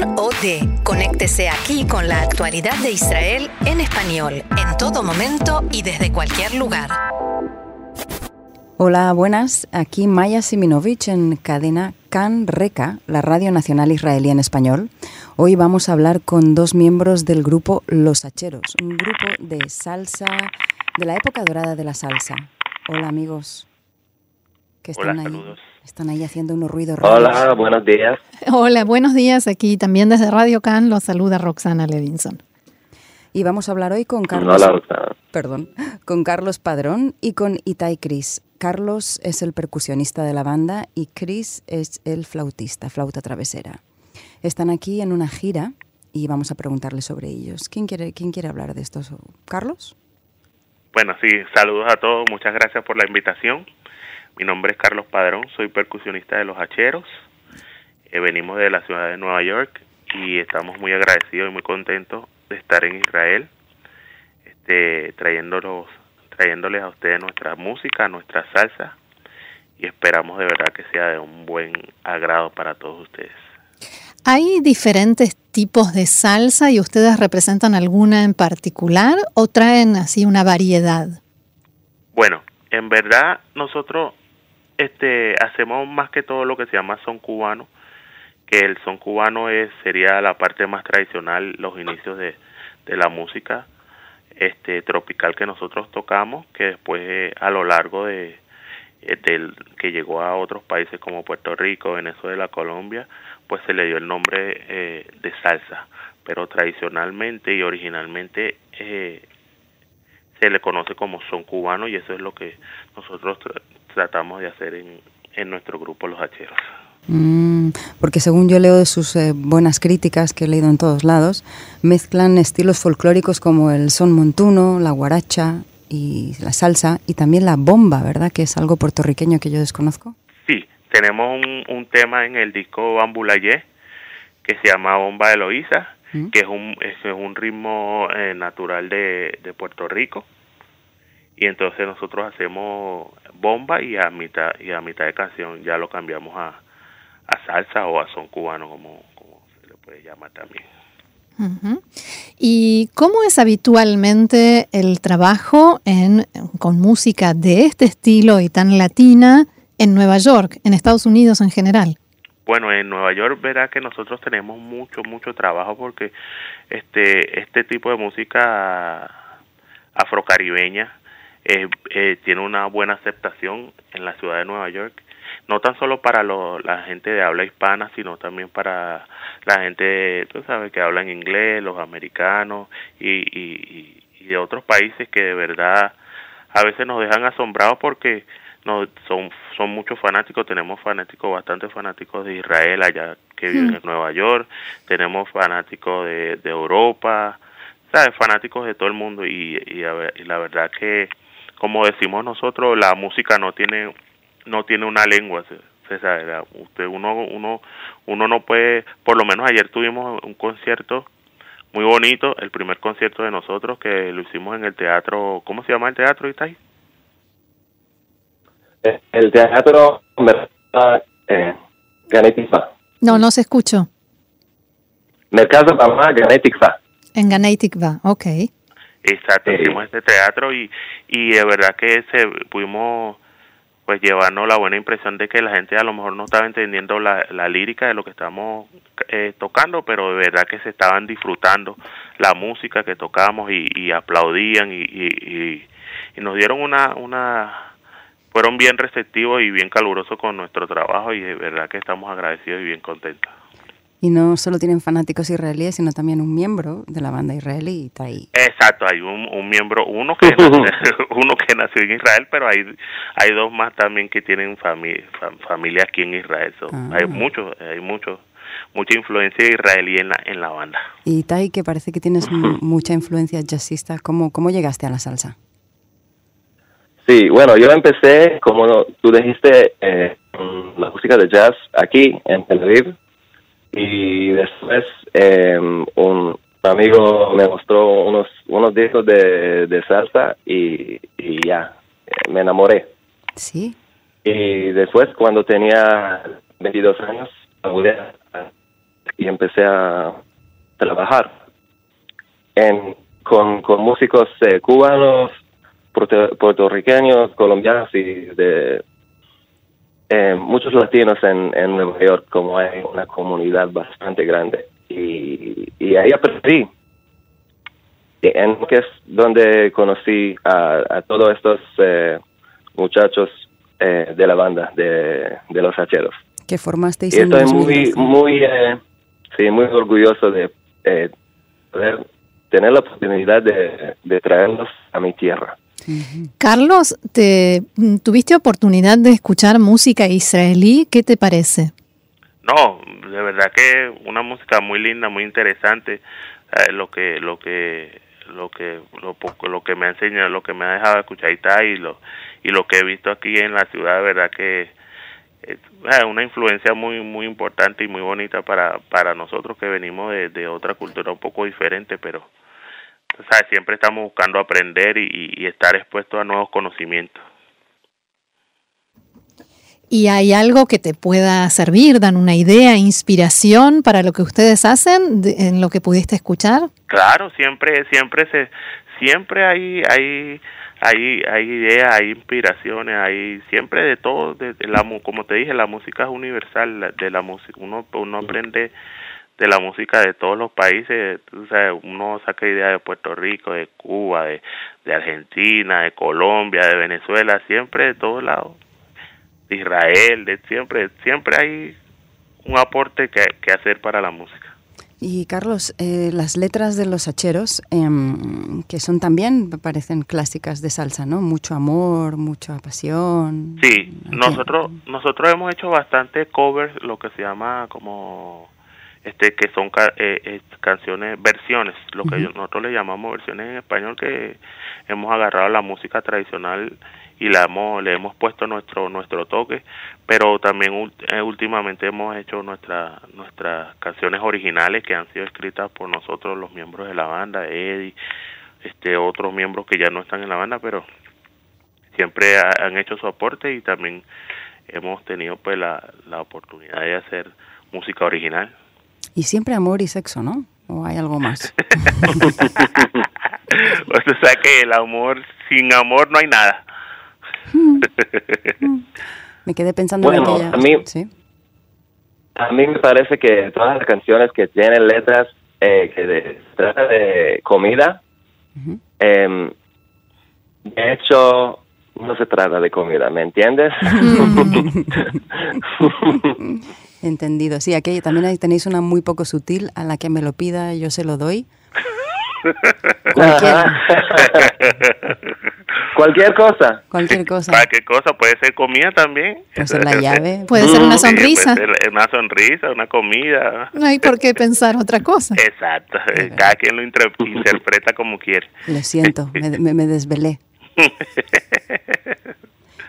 Can OD. Conéctese aquí con la actualidad de Israel en español, en todo momento y desde cualquier lugar. Hola, buenas. Aquí Maya Siminovich en cadena Can Reca, la Radio Nacional Israelí en español. Hoy vamos a hablar con dos miembros del grupo Los Hacheros, un grupo de salsa de la época dorada de la salsa. Hola, amigos. Que están Hola, ahí. saludos. Están ahí haciendo unos ruidos raros. Hola, buenos días. Hola, buenos días. Aquí también desde Radio Can los saluda Roxana Levinson. Y vamos a hablar hoy con Carlos. Hola. Perdón, con Carlos Padrón y con Itai Cris. Carlos es el percusionista de la banda y Chris es el flautista, flauta travesera. Están aquí en una gira y vamos a preguntarles sobre ellos. ¿Quién quiere, quién quiere hablar de esto? ¿Carlos? Bueno, sí, saludos a todos, muchas gracias por la invitación. Mi nombre es Carlos Padrón, soy percusionista de Los Hacheros. Eh, venimos de la ciudad de Nueva York y estamos muy agradecidos y muy contentos de estar en Israel, este, trayéndolos, trayéndoles a ustedes nuestra música, nuestra salsa y esperamos de verdad que sea de un buen agrado para todos ustedes. ¿Hay diferentes tipos de salsa y ustedes representan alguna en particular o traen así una variedad? Bueno, en verdad nosotros este hacemos más que todo lo que se llama son cubano, que el son cubano es sería la parte más tradicional, los inicios de, de la música este tropical que nosotros tocamos, que después eh, a lo largo de eh, del que llegó a otros países como Puerto Rico, Venezuela, Colombia, pues se le dio el nombre eh, de salsa, pero tradicionalmente y originalmente eh, se le conoce como son cubano y eso es lo que nosotros tratamos de hacer en, en nuestro grupo Los Hacheros. Mm, porque según yo leo de sus eh, buenas críticas que he leído en todos lados, mezclan estilos folclóricos como el son montuno, la guaracha y la salsa y también la bomba, ¿verdad? Que es algo puertorriqueño que yo desconozco. Sí, tenemos un, un tema en el disco Bambulayé que se llama Bomba de Loíza, Mm. que es un, es un ritmo eh, natural de, de Puerto Rico. Y entonces nosotros hacemos bomba y a mitad y a mitad de canción ya lo cambiamos a, a salsa o a son cubano como, como se le puede llamar también. ¿Y cómo es habitualmente el trabajo en, con música de este estilo y tan latina en Nueva York, en Estados Unidos en general? Bueno, en Nueva York verá que nosotros tenemos mucho, mucho trabajo porque este, este tipo de música afrocaribeña eh, eh, tiene una buena aceptación en la ciudad de Nueva York, no tan solo para lo- la gente de habla hispana, sino también para la gente, tú sabes, que habla en inglés, los americanos y, y, y de otros países que de verdad a veces nos dejan asombrados porque no son son muchos fanáticos tenemos fanáticos bastante fanáticos de Israel allá que viven en Nueva York tenemos fanáticos de, de Europa sabes fanáticos de todo el mundo y, y, a ver- y la verdad que como decimos nosotros la música no tiene no tiene una lengua la- usted uno uno uno no puede por lo menos ayer tuvimos un concierto muy bonito el primer concierto de nosotros que lo hicimos en el teatro ¿cómo se llama el teatro Itai? Eh, El teatro eh. No, no se escuchó. Mercado Bama Ganetikva. En Ganeitikva, ok. Exacto, Sí. hicimos este teatro y, y de verdad que se pudimos pues llevarnos la buena impresión de que la gente a lo mejor no estaba entendiendo la, la lírica de lo que estamos eh, tocando, pero de verdad que se estaban disfrutando la música que tocamos y, y aplaudían y, y, y- y nos dieron una, una fueron bien receptivos y bien calurosos con nuestro trabajo y de verdad que estamos agradecidos y bien contentos. Y no solo tienen fanáticos israelíes, sino también un miembro de la banda israelí, Itai. Exacto, hay un, un miembro, uno que nació, uno que nació en Israel, pero hay hay dos más también que tienen familia familia aquí en Israel. So, Ah. Hay muchos, hay mucho, mucha influencia israelí en la en la banda. Y Tai, que parece que tienes mucha influencia jazzista, ¿cómo, ¿cómo llegaste a la salsa? Sí, bueno, yo empecé, como tú dijiste, eh, la música de jazz aquí en Tel Aviv. Y después eh, un amigo me mostró unos, unos discos de, de salsa y, y ya, me enamoré. Sí. Y después, cuando tenía 22 años, y empecé a trabajar en, con, con músicos eh, cubanos, puertorriqueños, colombianos y de eh, muchos latinos en, en Nueva York, como hay una comunidad bastante grande. Y, y ahí aprendí en que es donde conocí a, a todos estos eh, muchachos eh, de la banda de, de los hacheros. Que formasteis y estoy muy, muy, eh, sí, muy orgulloso de eh, poder tener la oportunidad de, de traerlos a mi tierra. Carlos, ¿te, ¿tuviste oportunidad de escuchar música israelí? ¿Qué te parece? No, de verdad que una música muy linda, muy interesante. Eh, lo que lo que lo que lo poco lo que me ha enseñado, lo que me ha dejado escuchar y lo y lo que he visto aquí en la ciudad, de verdad que es una influencia muy muy importante y muy bonita para para nosotros que venimos de, de otra cultura un poco diferente, pero sea, siempre estamos buscando aprender y, y estar expuestos a nuevos conocimientos. ¿Y hay algo que te pueda servir, dan una idea, inspiración para lo que ustedes hacen, de, en lo que pudiste escuchar? Claro, siempre, siempre se, siempre hay, hay, hay, hay ideas, hay inspiraciones, hay siempre de todo, de, de la, como te dije, la música es universal, de la música, uno, uno aprende de la música de todos los países, o sea, uno saca ideas de Puerto Rico, de Cuba, de, de Argentina, de Colombia, de Venezuela, siempre de todos lados de Israel, de siempre, siempre hay un aporte que, que hacer para la música. Y Carlos, eh, las letras de los hacheros, eh, que son también, me parecen clásicas de salsa, ¿no? Mucho amor, mucha pasión. Sí, nosotros nosotros hemos hecho bastante covers, lo que se llama como este que son eh, eh, canciones versiones lo que uh -huh. nosotros le llamamos versiones en español que hemos agarrado la música tradicional y la hemos, le hemos puesto nuestro nuestro toque pero también eh, últimamente hemos hecho nuestra, nuestras canciones originales que han sido escritas por nosotros los miembros de la banda Eddie este otros miembros que ya no están en la banda pero siempre ha, han hecho su aporte y también hemos tenido pues la, la oportunidad de hacer música original y siempre amor y sexo, ¿no? ¿O hay algo más? o sea que el amor, sin amor no hay nada. me quedé pensando bueno, en aquella... A mí, ¿Sí? a mí me parece que todas las canciones que tienen letras eh, que de, trata de comida, uh -huh. eh, de hecho, no se trata de comida, ¿me entiendes? Entendido. Sí, aquí también ahí tenéis una muy poco sutil a la que me lo pida, yo se lo doy. Cualquier, Cualquier cosa. Cualquier cosa. Cualquier cosa, puede ser comida también. Puede ser la llave. Puede ser una sonrisa. Sí, puede ser una sonrisa, una comida. No hay por qué pensar otra cosa. Exacto. Cada quien lo interpreta como quiere. Lo siento, me, me, me desvelé.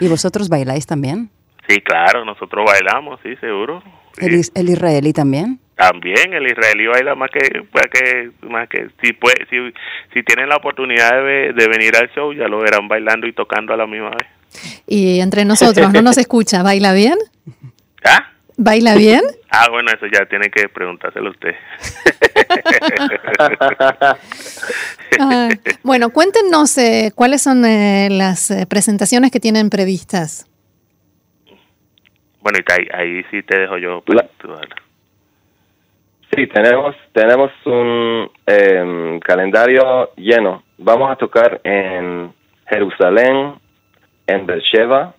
¿Y vosotros bailáis también? Sí, claro, nosotros bailamos, sí, seguro. ¿El, ¿El, israelí también? También, el israelí baila más que, más que, más que si, puede, si, si tienen la oportunidad de, de venir al show, ya lo verán bailando y tocando a la misma vez. Y entre nosotros, ¿no nos escucha? ¿Baila bien? ¿Ah? ¿Baila bien? Ah, bueno, eso ya tiene que preguntárselo usted. ah, bueno, cuéntenos eh, cuáles son eh, las eh, presentaciones que tienen previstas. Bueno, y ahí, ahí sí te dejo yo. La, sí, tenemos, tenemos un eh, calendario lleno. Vamos a tocar en Jerusalén, en Beersheba,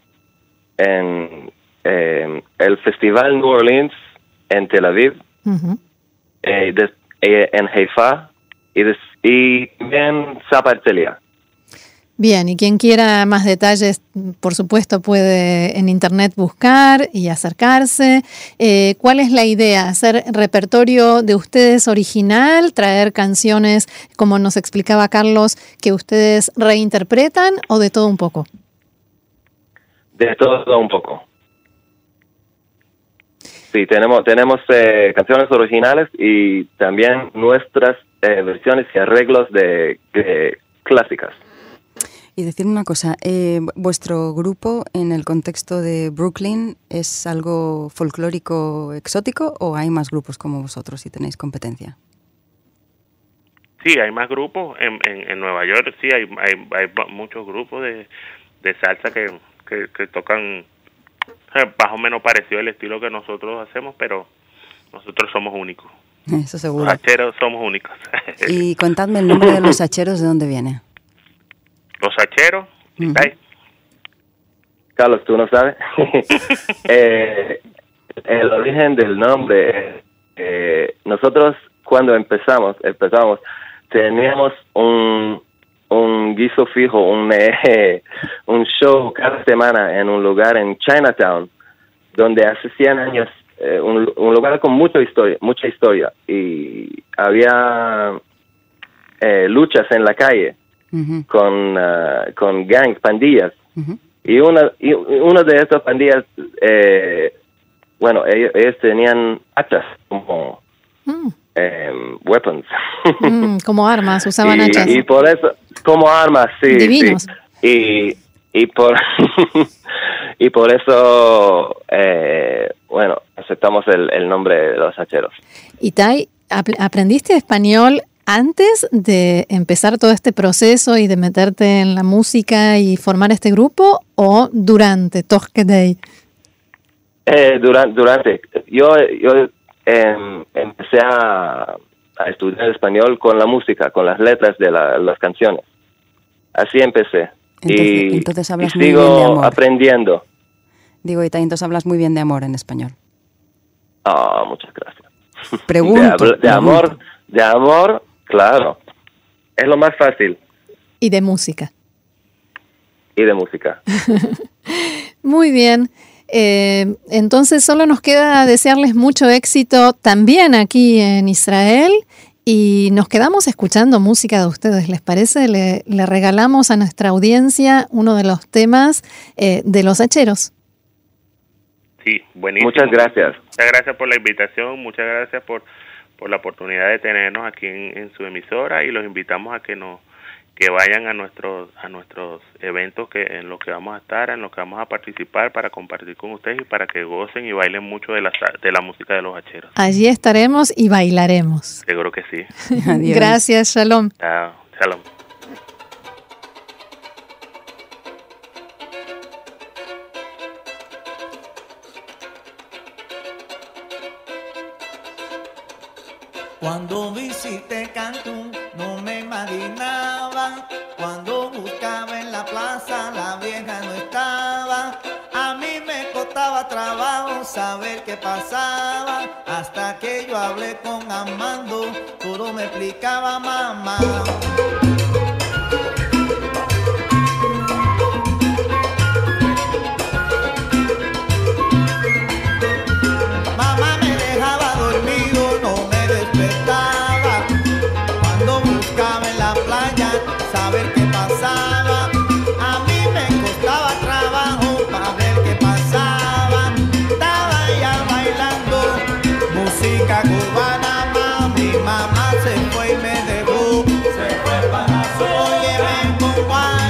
en eh, el Festival New Orleans en Tel Aviv, uh -huh. eh, de, en Haifa y, de, y también Zapartelia. Bien, y quien quiera más detalles, por supuesto, puede en internet buscar y acercarse. Eh, ¿Cuál es la idea? ¿Hacer repertorio de ustedes original? ¿Traer canciones, como nos explicaba Carlos, que ustedes reinterpretan o de todo un poco? De todo un poco. Sí, tenemos, tenemos eh, canciones originales y también nuestras eh, versiones y arreglos de, de clásicas. Y decirme una cosa, eh, ¿vuestro grupo en el contexto de Brooklyn es algo folclórico exótico o hay más grupos como vosotros si tenéis competencia? Sí, hay más grupos. En, en, Nueva York sí hay, hay, hay muchos grupos de, de salsa que, que, tocan eh, más o menos parecido al estilo que nosotros hacemos, pero nosotros somos únicos. Eso seguro. Los hacheros somos únicos. y contadme el nombre de los hacheros, ¿de dónde viene? Los hacheros, Carlos, ¿tú no sabes? eh, el origen del nombre, eh, nosotros cuando empezamos, empezamos, teníamos un, un guiso fijo, un, eh, un show cada semana en un lugar en Chinatown, donde hace 100 años, eh, un, lugar con mucha historia, mucha historia, y había eh, luchas en la calle con, uh, con gangs, pandillas, y una, y una de estas pandillas, bueno, ellos, tenían hachas como... Mm. Em, weapons. Mm, como armas, usaban y, hachas. Y por eso, como armas, sí. Divinos. Y, y por y por eso, eh, bueno, aceptamos el, el, nombre de los hacheros. Y Tai, ¿aprendiste español antes de empezar todo este proceso y de meterte en la música y formar este grupo o durante Tosque Day? Eh, durante, durante. Yo, yo Em, empecé a, estudiar español con la música, con las letras de las canciones. Así empecé. y, entonces hablas muy sigo bien de amor. aprendiendo. Digo, y entonces hablas muy bien de amor en español. Ah, muchas gracias. Pregunto. de, amor, de amor, claro. Es lo más fácil. Y de música. Y de música. muy bien. Eh, entonces solo nos queda desearles mucho éxito también aquí en Israel y nos quedamos escuchando música de ustedes, ¿les parece? Le, regalamos a nuestra audiencia uno de los temas eh, de los hacheros. Sí, buenísimo. Muchas gracias. Muchas gracias por la invitación, muchas gracias por, por la oportunidad de tenernos aquí en su emisora y los invitamos a que nos que vayan a nuestros a nuestros eventos que en los que vamos a estar, en los que vamos a participar para compartir con ustedes y para que gocen y bailen mucho de la de la música de los hacheros. Allí estaremos y bailaremos. Seguro que sí. Gracias, Shalom. Chao, shalom. Saber qué pasaba, hasta que yo hablé con Amando, todo me explicaba mamá. Por